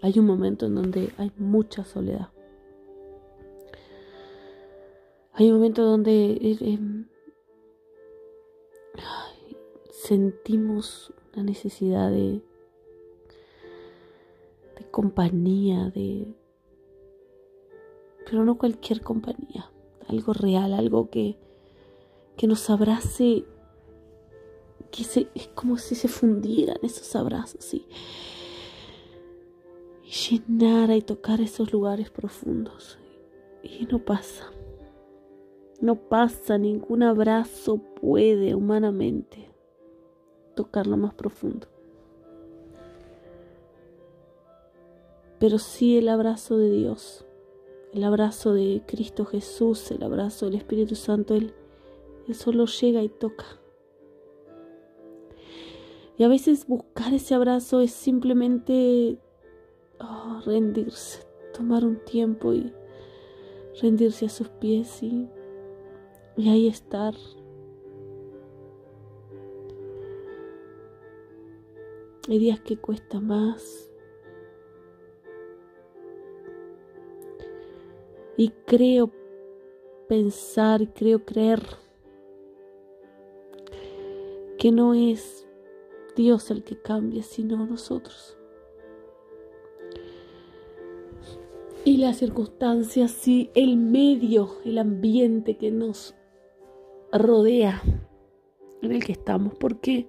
Hay un momento en donde hay mucha soledad. Hay un momento donde eh, em, sentimos la necesidad de, de compañía, de pero no cualquier compañía, algo real, algo que, que nos abrace, que se, es como si se fundieran esos abrazos y, y llenara y tocar esos lugares profundos. Y no pasa, no pasa, ningún abrazo puede humanamente tocar lo más profundo. Pero sí el abrazo de Dios el abrazo de Cristo Jesús, el abrazo del Espíritu Santo, Él, solo llega y toca. Y a veces buscar ese abrazo es simplemente oh, rendirse, tomar un tiempo y rendirse a sus pies y, y ahí estar. Hay días que cuesta más, Y creo pensar, creo creer que no es Dios el que cambia, sino nosotros. Y las circunstancias y el medio, el ambiente que nos rodea en el que estamos. Porque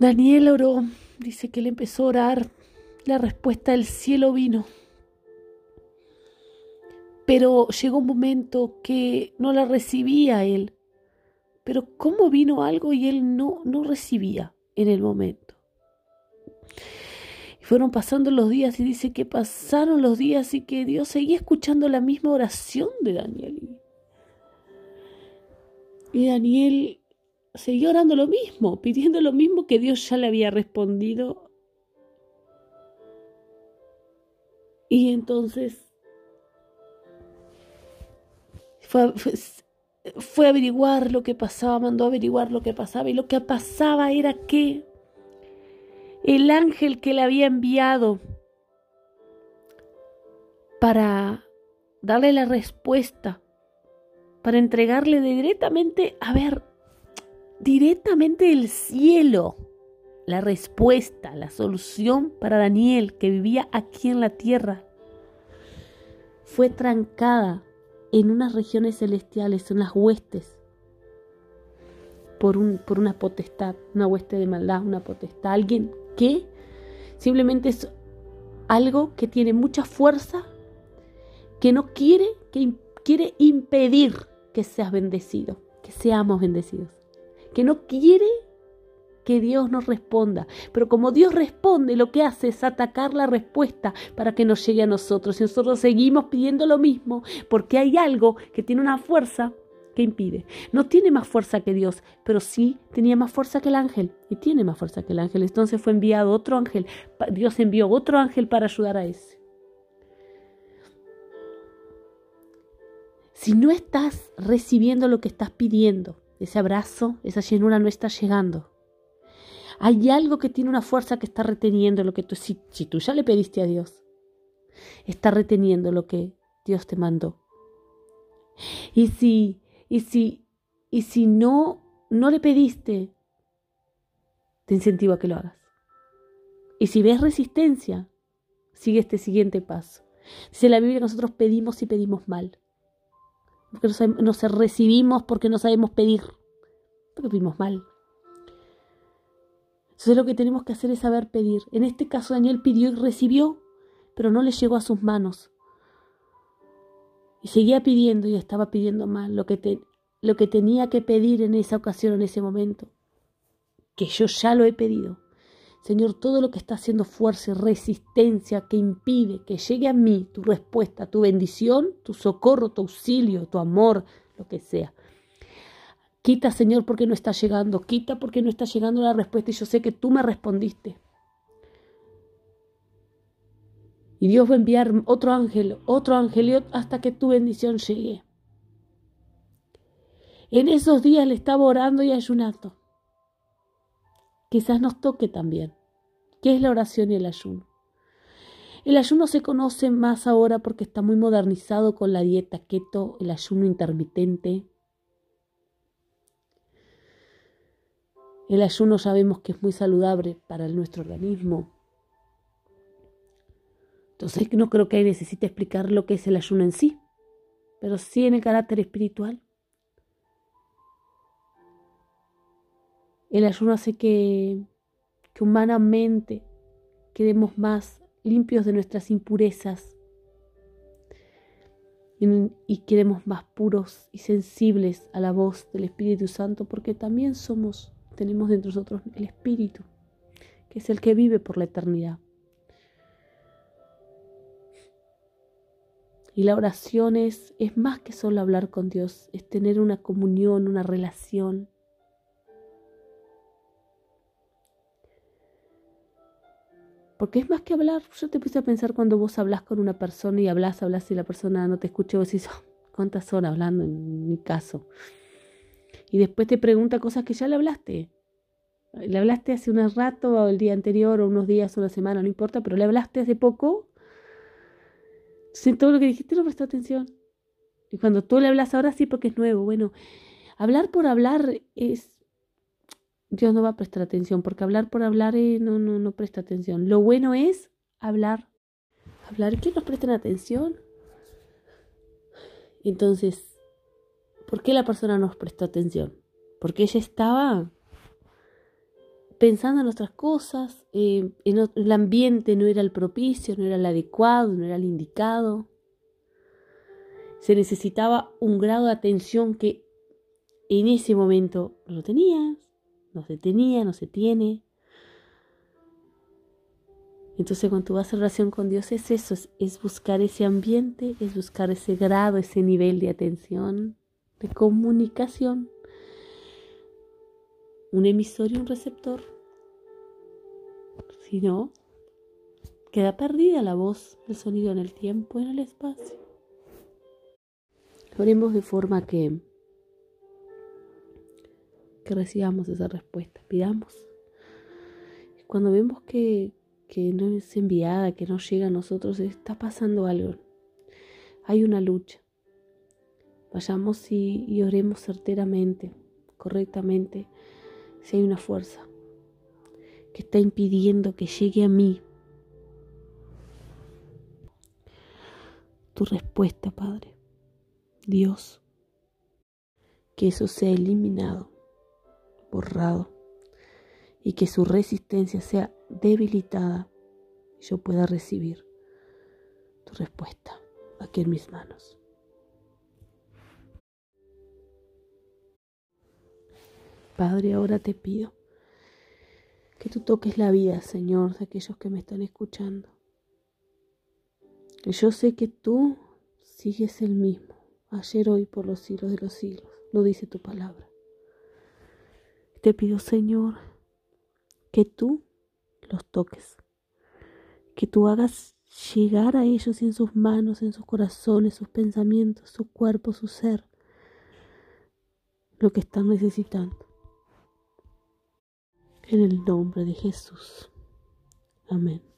Daniel oró, dice que él empezó a orar, la respuesta del cielo vino. Pero llegó un momento que no la recibía él. Pero ¿cómo vino algo y él no, no recibía en el momento? Fueron pasando los días y dice que pasaron los días y que Dios seguía escuchando la misma oración de Daniel. Y Daniel seguía orando lo mismo, pidiendo lo mismo que Dios ya le había respondido. Y entonces fue, a averiguar lo que pasaba, mandó a averiguar lo que pasaba y lo que pasaba era que el ángel que le había enviado para darle la respuesta, para entregarle directamente, a ver, directamente del cielo, la respuesta, la solución para Daniel que vivía aquí en la tierra, fue trancada en unas regiones celestiales, en las huestes, por, un, por una potestad, una hueste de maldad, una potestad, alguien que simplemente es algo que tiene mucha fuerza, que no quiere, que quiere impedir que seas bendecido, que seamos bendecidos, que no quiere que Dios nos responda. Pero como Dios responde, lo que hace es atacar la respuesta para que nos llegue a nosotros. Y nosotros seguimos pidiendo lo mismo porque hay algo que tiene una fuerza que impide. No tiene más fuerza que Dios, pero sí tenía más fuerza que el ángel. Y tiene más fuerza que el ángel. Entonces fue enviado otro ángel. Dios envió otro ángel para ayudar a ese. Si no estás recibiendo lo que estás pidiendo, ese abrazo, esa llenura no está llegando. Hay algo que tiene una fuerza que está reteniendo lo que tú, si, si tú ya le pediste a Dios, está reteniendo lo que Dios te mandó. Y si, y si, y si no, no le pediste, te incentivo a que lo hagas. Y si ves resistencia, sigue este siguiente paso. Dice la Biblia que nosotros pedimos y pedimos mal. Porque nos recibimos porque no sabemos pedir. Porque pedimos mal. Entonces lo que tenemos que hacer es saber pedir. En este caso Daniel pidió y recibió, pero no le llegó a sus manos. Y seguía pidiendo y estaba pidiendo mal lo que, lo que tenía que pedir en esa ocasión, en ese momento. Que yo ya lo he pedido. Señor, todo lo que está haciendo fuerza y resistencia que impide que llegue a mí tu respuesta, tu bendición, tu socorro, tu auxilio, tu amor, lo que sea. Quita, Señor, porque no está llegando. Quita porque no está llegando la respuesta y yo sé que tú me respondiste. Y Dios va a enviar otro ángel, otro ángel hasta que tu bendición llegue. En esos días le estaba orando y ayunando. Quizás nos toque también. ¿Qué es la oración y el ayuno? El ayuno se conoce más ahora porque está muy modernizado con la dieta keto, el ayuno intermitente. El ayuno sabemos que es muy saludable para nuestro organismo. Entonces no creo que necesite explicar lo que es el ayuno en sí, pero sí en el carácter espiritual. El ayuno hace que, que humanamente quedemos más limpios de nuestras impurezas y quedemos más puros y sensibles a la voz del Espíritu Santo porque también somos, tenemos dentro de nosotros el Espíritu, que es el que vive por la eternidad. Y la oración es, es más que solo hablar con Dios, es tener una comunión, una relación Porque es más que hablar. Yo te puse a pensar cuando vos hablas con una persona y hablas, hablas y la persona no te escucha, vos decís, oh, ¿cuántas horas hablando en mi caso? Y después te pregunta cosas que ya le hablaste. Le hablaste hace un rato, o el día anterior, o unos días, o una semana, no importa, pero le hablaste hace poco. Entonces, todo lo que dijiste no prestó atención. Y cuando tú le hablas ahora sí porque es nuevo. Bueno, hablar por hablar es Dios no va a prestar atención, porque hablar por hablar eh, no, no, no presta atención. Lo bueno es hablar. Hablar, que nos presten atención? Entonces, ¿por qué la persona nos prestó atención? Porque ella estaba pensando en otras cosas, eh, el ambiente no era el propicio, no era el adecuado, no era el indicado. Se necesitaba un grado de atención que en ese momento no lo tenías no se tenía, no se tiene. Entonces cuando tú vas a relación con Dios es eso, es, buscar ese ambiente, es buscar ese grado, ese nivel de atención, de comunicación. Un emisor y un receptor. Si no, queda perdida la voz, el sonido en el tiempo, en el espacio. Oremos de forma que que recibamos esa respuesta, pidamos. Cuando vemos que, que no es enviada, que no llega a nosotros, está pasando algo. Hay una lucha. Vayamos y, y oremos certeramente, correctamente, si hay una fuerza que está impidiendo que llegue a mí tu respuesta, Padre. Dios, que eso sea eliminado borrado y que su resistencia sea debilitada y yo pueda recibir tu respuesta aquí en mis manos. Padre, ahora te pido que tú toques la vida, Señor, de aquellos que me están escuchando. Yo sé que tú sigues el mismo, ayer, hoy, por los siglos de los siglos, lo dice tu palabra. Te pido, Señor, que tú los toques, que tú hagas llegar a ellos en sus manos, en sus corazones, sus pensamientos, su cuerpo, su ser, lo que están necesitando. En el nombre de Jesús. Amén.